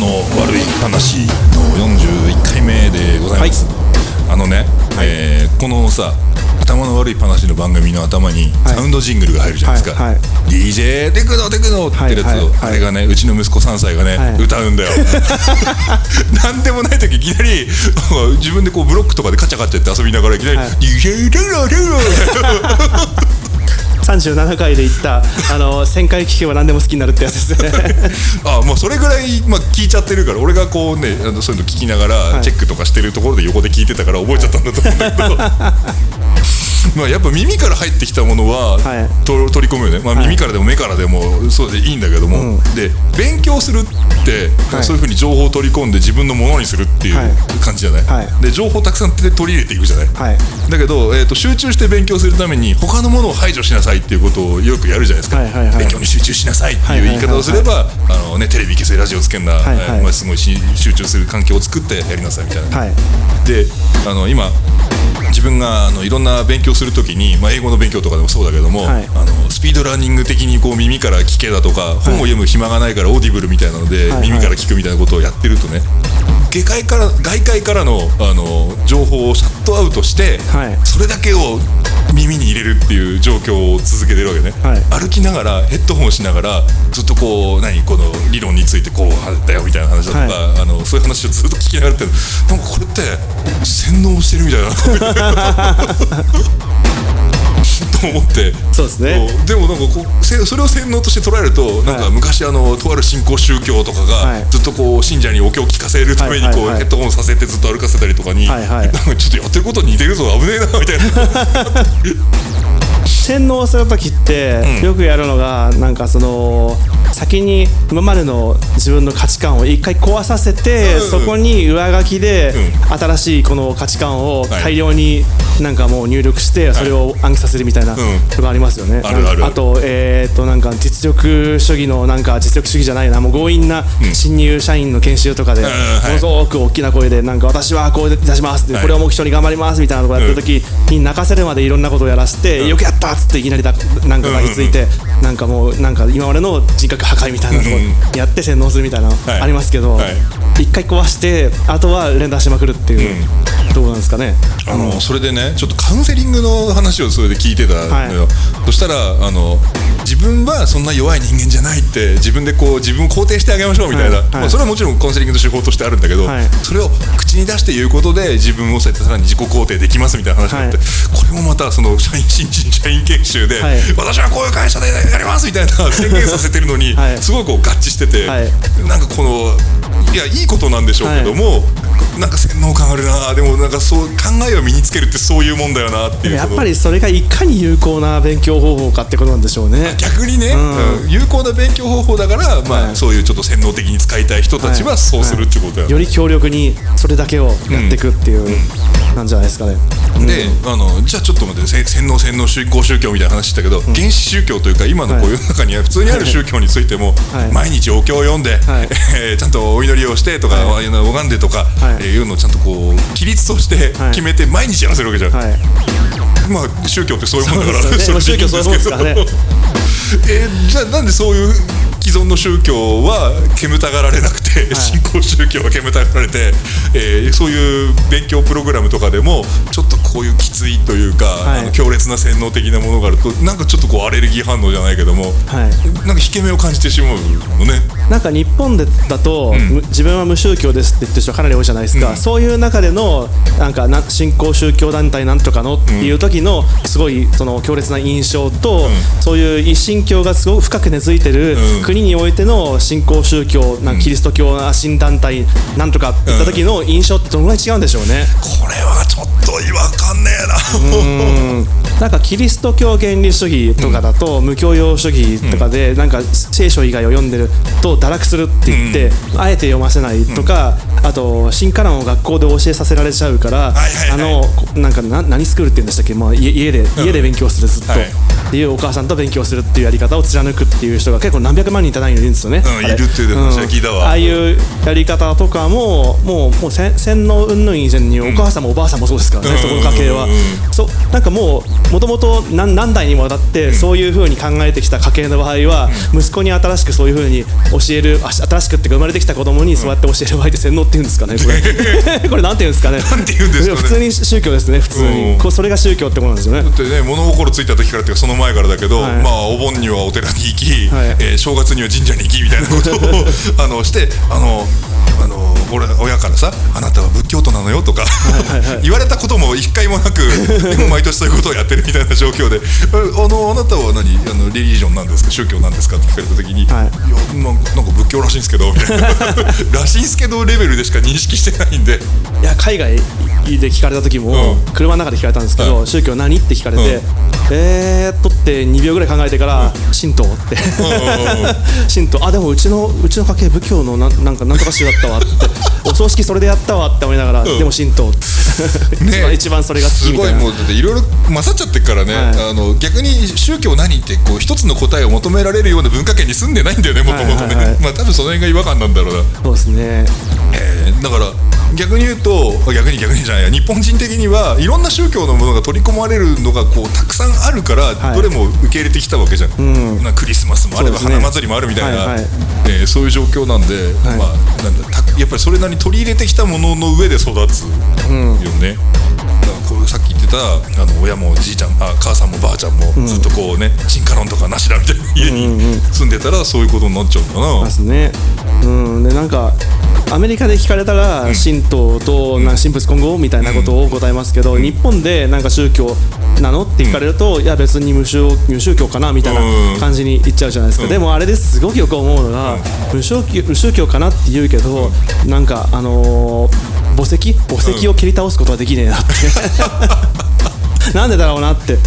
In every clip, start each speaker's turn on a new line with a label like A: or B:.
A: の悪い話の41回目でございます、あのね、えーこのさ頭の悪い話の番組の頭に
B: はい。
A: サウンドジングルが入るじゃないですか、
B: はいはい。
A: DJ テクノテクノってやつを、
B: はいはいはい。
A: あれがねうちの息子3歳がね、
B: はい。
A: 歌うんだよ。なんでもない時いきなり自分でこうブロックとかでカチャカチャって遊びながらいきなり、
B: はい。
A: DJ テクノテクノ
B: 37回で言ったあの1000回聞けば何でも好きになるってやつですね。
A: あもうそれぐらい、まあ、聞いちゃってるから俺がこうねあのそういうの聞きながら
B: い。
A: チェックとかしてるところで横で聞いてたから覚えちゃったんだと思うんだけど、まあやっぱ耳から入ってきたものは、
B: はい。
A: と取り込むよね、まあ、
B: はい。
A: 耳からでも目からでもそうでいいんだけども、で勉強するって、
B: はい。
A: そういうふうに情報を取り込んで自分のものにするっていう
B: はい。
A: 感じじゃない、
B: はい。
A: で情報たくさん取り入れていくじゃない、
B: はい。
A: だけど、えー、と集中して勉強するために他のものを排除しなさいっていうことをよくやるじゃないですか、
B: はいはいはい。
A: 勉強に集中しなさいっていう言い方をすれば、あのね、テレビ消せラジオつけんな、
B: はいはい。
A: えーまあ、すごいし集中する環境を作ってやりなさいみたいな、
B: はい。
A: であの今自分があのいろんな勉強するときに、まあ、英語の勉強とかでもそうだけども、
B: はい。
A: あのスピードラーニング的にこう耳から聞けだとか、本を読む暇がないからオーディブルみたいなので、
B: はい
A: 耳から聞くみたいなことをやってるとね外界から外界からのあの情報をシャットアウトして、
B: はい。
A: それだけを耳に入れるっていう状況を続けてるわけね、
B: はい。
A: 歩きながらヘッドホンをしながらずっとこう何？この理論についてこうだよみたいな話だとか、
B: はい。
A: あのそういう話をずっと聞きながらやってる。なんかこれって洗脳してるみたいな。と思って。
B: そうですね。
A: でもなんかこうせそれを洗脳として捉えるとなんか
B: はい
A: 昔あのとある新興宗教とか
B: はい。
A: がずっとこう信者にお経を聞かせるためにこうヘッドホンさせてずっと歩かせたりとかになんかちょっとやってることに似てるぞ危ねえなみたいな
B: 洗脳する時って
A: うん。
B: よくやるのがなんかその先に今までの自分の価値観を一回壊させて、
A: うん
B: そこに上書きで
A: う
B: 新しいこの価値観を
A: はい
B: 大量になんかもう入力してそれを暗記させるみたいなのがありますよね。
A: あ
B: とえーっとなんか実力主義のなんか実力主義じゃないな。もう強引な新入社員の研修とかでも
A: はい。
B: のすごく大きな声でなんか私はこう出しますこれを目標に頑張りますみたいなことをやった時に泣かせるまでいろんなことをやらせてよくやったっつっていきなりだなんか抱きついてなんかもうなんか今までの人格破壊みたいなとこやって洗脳するみたいなありますけど
A: はい。
B: 一回壊してあとは連打しまくるっていうどうなんですかね。
A: あのそれでねちょっとカウンセリングの話をそれで聞いてたのよ、
B: は
A: そしたらあの自分はそんな弱い人間じゃないって自分でこう自分を肯定してあげましょうみたいな、
B: はい。はい。
A: まあ、それはもちろんカウンセリングの手法としてあるんだけど、
B: はい。
A: それを口に出して言うことで自分をそうやってさらに自己肯定できますみたいな話があって、
B: はい。
A: これもまたその社員新人社員研修で、
B: はい。
A: 私はこういう会社でやりますみたいな宣言させてるのに、
B: はい。
A: すごいこう合致してて、
B: はい。
A: なんかこのいやいいことなんでしょうけども、なんか洗脳感あるな。でもなんかそう考えを身につけるってそういうもんだよなっていう。
B: やっぱりそれがいかに有効な勉強方法かってことなんでしょうね。
A: 逆にね、
B: ん。
A: うん有効な勉強方法だから、まあ
B: はい。
A: そういうちょっと洗脳的に使いたい人たちはそうするってことだよね
B: より強力にそれだけをやっていくっていうなんじゃないですかね。
A: であのじゃあちょっと待ってせ洗脳洗脳宗公宗教みたいな話したけど、原始宗教というか今のこういう世の中には普通にある宗教についても、
B: はい。
A: 毎日お経を読んで、
B: はい。
A: えーちゃんとお祈りをしてとか、拝んでとか、
B: はい。
A: えーいうのをちゃんとこう規律として
B: はい。
A: 決めて毎日やらせるわけじゃん、
B: はい。
A: まあ宗教ってそういうもんだから
B: ね。
A: それでいいん
B: 宗教そういうもんですからね。
A: えーじゃあなんでそういう既存の宗教は煙たがられなくて、新興宗教は煙たがられて、えーそういう勉強プログラムとかでもちょっとこういうきついというか、
B: はい。
A: あの強烈な洗脳的なものがあるとなんかちょっとこうアレルギー反応じゃないけども、
B: はい。
A: なんか引け目を感じてしまうのね。
B: なんか日本でだと、む自分は無宗教ですって言ってる人かなり多いじゃないですか、
A: うん。
B: そういう中でのなんかな新興宗教団体なんとかのっていう時のすごいその強烈な印象と、そういう一神教がすごく深く根付いてる
A: うん。
B: 国においての新興宗教なんかキリスト教な新団体なんとかって言った時の印象ってどのぐらい違うんでしょうね？
A: これはちょっと違和感ねえな。
B: なんかキリスト教原理主義とかだと、無教養主義とかで、なんか聖書以外を読んでると堕落するって言って、あえて読ませないとか、あと新カランを学校で教えさせられちゃうから、あのこなんかな何スクールって言うんでしたっけ、まあ、家家で家で勉強するずっと、
A: はい。
B: っていうお母さんと勉強するっていうやり方を貫くっていう人が結構何百万人単位いるんですよね。
A: いるっていう話は聞いたわ。
B: ああいうやり方とかももうもう洗洗脳云々以前にお母さんもおばあさんもそうですからね、
A: うん。
B: そこの家系は。そうなんかもうもともと何何代にもわたってそういうふうに考えてきた家系の場合は、息子に新しくそういうふうに教えるあ新しくっていうか生まれてきた子供にそうやって教える場合って洗脳って言うんですかね これ。これなんて言うんですかね。
A: なんて言うんですかね。
B: 普通に宗教ですね普通
A: うん。
B: にこうそれが宗教ってことなんですよね。
A: だってね物心ついた時からっていうかその前からだけど、
B: はい。
A: まあお盆にはお寺に行き、
B: はい。
A: えー正月には神社に行きみたいなことを あのしてあのあの俺親からさ「あなたは仏教徒なのよ」とか言われたことも一回もなくでも毎年そういうことをやってるみたいな状況で「えあのあなたは何？あのリリージョンなんですか？宗教なんですか?」って聞かれた時に「
B: はい。
A: いやまあなんか仏教らしいんですけど」みたいな「らしいんすけど」レベルでしか認識してないんで。
B: いや海外で聞かれた時も、
A: うん。
B: 車の中で聞かれたんですけど、
A: はい。
B: 宗教何？って聞かれて、
A: うん
B: えーっとって2秒ぐらい考えてから、神道って、神道あでもうちのうちの家系仏教のななんかなんとか宗だったわって。お葬式それでやったわって思いながら、でも神道一番一番それが好き
A: すごい
B: みたいな
A: もうだっていろいろ勝っちゃってるからね、
B: はい。
A: あの逆に宗教何ってこう一つの答えを求められるような文化圏に住んでないんだよねもともとね、
B: はいはいはい。
A: まあ多分その辺が違和感なんだろうな、
B: そうですね。
A: えーだから逆に言うと逆に逆にじゃないや日本人的にはいろんな宗教のものが取り込まれるのがこうたくさんあるから、
B: はい。
A: どれも受け入れてきたわけじゃん、
B: ん
A: なクリスマスもあれば花祭りもあるみたいな、
B: はいはい。
A: えーそういう状況なんで、
B: はい。
A: まあなんだたやっぱりそれなりに取り入れてきたものの上で育つよね。うさっき言ってたあの親もじいちゃんあ母さんもばあちゃんもずっとこうね進化論とかなしだみたいな家に住んでたらそういうことになっちゃうのかな。
B: ますね。うん。でなんかアメリカで聞かれたら神道とな神仏混合みたいなことを答えますけど、日本でなんか宗教なの？って聞かれると、いや別に無宗無宗教かなみたいな感じに言っちゃうじゃないですか、でもあれですごくよく思うのが、無宗教無宗教かなって言うけど、なんかあのー墓石？墓石を切り倒すことはできねえなって、なんでだろうなって。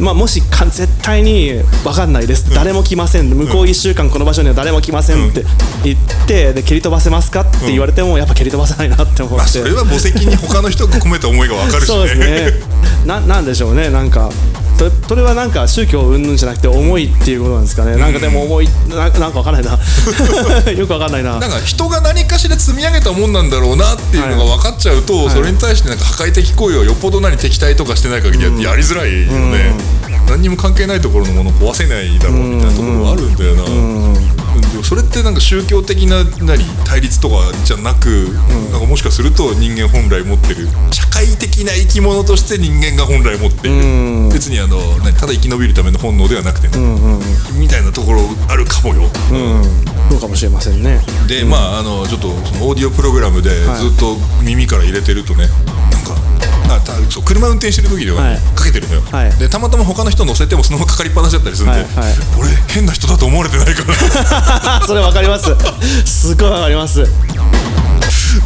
B: まあ、もしか絶対に分かんないです、誰も来ません、向こう1週間この場所には誰も来ませんって言って、で蹴り飛ばせますかって言われても、やっぱ蹴り飛ばせないなって思
A: まあ、
B: って
A: それ、は墓石に他の人が込めた思いがわかるしね。
B: そうですね、ななんでしょうね、なんか、そそれはなんか宗教云々じゃなくて、重いっていうことなんですかね、なんかでも重い、ななんか分かんないな、よく分かんないな。
A: なんか人が何かしら積み上げたもんなんだろうなっていうのが分かっちゃうと、それに対してなんか破壊的行為をよっぽど何敵対とかしてない限りはやりづらいよね、何にも関係ないところのものを壊せないだろうみたいなところがあるんだよな、でもそれってなんか宗教的な何対立とかじゃなく、なんかもしかすると人間本来持ってる社会的な生き物として人間が本来持っている、別にあの何ただ生き延びるための本能ではなくてね、みたいなところあるかもよ。
B: うん、そうかもしれませんね。
A: で、まああのちょっとそのオーディオプログラムでず
B: はい。
A: っと耳から入れてるとね、なんかあたそう車運転してる時では、
B: はい。
A: かけてるのよ、
B: はい。
A: でたまたま他の人乗せてもそのままかかりっぱなしだったりするんで、俺変な人だと思われてないから
B: それ分かります。すごい分かります。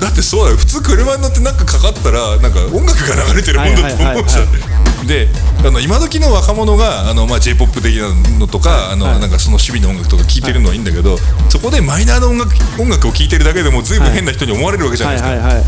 A: だってそうだよ。普通車に乗ってなんかかかったらなんか音楽が流れてるもんだと思うじゃん、であの今時の若者があの、まあ、j p o p 的なのとかあの、
B: はい。
A: なんかその趣味の音楽とか聴いてるのはいいんだけど、そこでマイナーな音楽音楽を聴いてるだけでも随分変な人に思われるわけじゃな
B: はいい
A: ですか、
B: はいはい。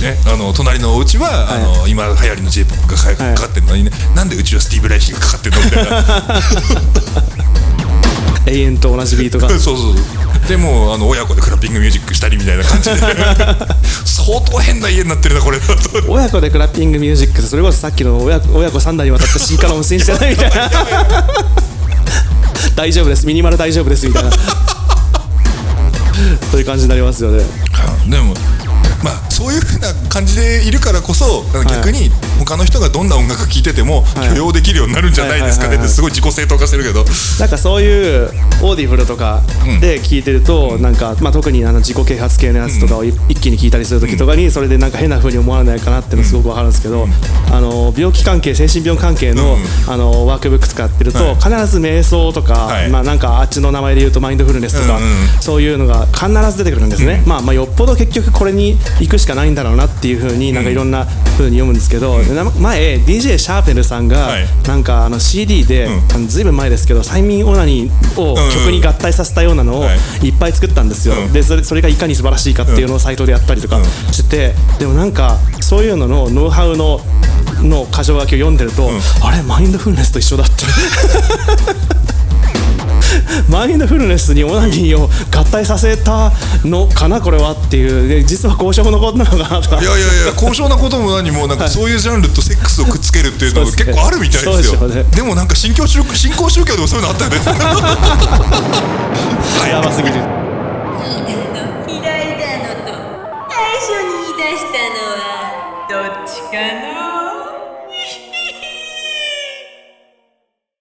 A: ね、あの隣のお家は、あの今流行りの J−POP がかかかかってるのにね、なんでうちはスティーブ・ライヒがかかってるのみたいな
B: 永遠と同じビートが。
A: そうそうそう。でもあの親子でクラッピングミュージックしたりみたいな感じで。相当変な家になってるなこれ
B: 親子でクラッピングミュージックってそれこそさっきの親子親子3代にわたった進化論戦士じゃな。いみたいな 大丈夫です。ミニマル大丈夫ですみたいな。そういう感じになりますよね。
A: でもまあそういうふうな感じでいるからこそ逆に他の人がどんな音楽聴いてても
B: はい。
A: 許容できるようになるんじゃないですかねってすごい自己正当化してるけど。
B: なんかそういうオーディブルとかで聞いてると、なんか、まあ、特にあの自己啓発系のやつとかをい一気に聞いたりする時とかにそれでなんか変な風に思われないかなっていうのすごくわかるんですけど、あの病気関係精神病関係の,、あのワークブック使ってると、
A: はい。
B: 必ず瞑想とか、
A: はい。
B: まあ、なんかあっちの名前で言うとマインドフルネスとか、そういうのが必ず出てくるんですね、まあ、まあよっぽど結局これに行くしかないんだろうなっていう風になんかいろんな風に読むんですけど、でな前 DJ シャーペルさんが
A: はい。
B: なんかあの CD で、あのずいぶん前ですけど催眠オナニーを曲に合体させたようなのを
A: はい。
B: いっぱい作ったんですよ、
A: うん。
B: でそれそれがいかに素晴らしいかっていうのをサイトでやったりとかしてて、でもなんかそういうののノウハウのの箇条書きを読んでると、あれマインドフルネスと一緒だってマインドフルネスにオナニーを合体させたのかなこれはっていう。で実は交渉のことなのかなと。か
A: いやいやいや交渉なことも何もなんかそういうジャンルとセックスをくっつけるっていうのが結構あるみたいですよ、
B: ね、
A: でもなんか新興宗新興宗教でもそういうのあったよね
B: やばすぎる嫌いだのと最
C: 初に言い出したのはどっちかの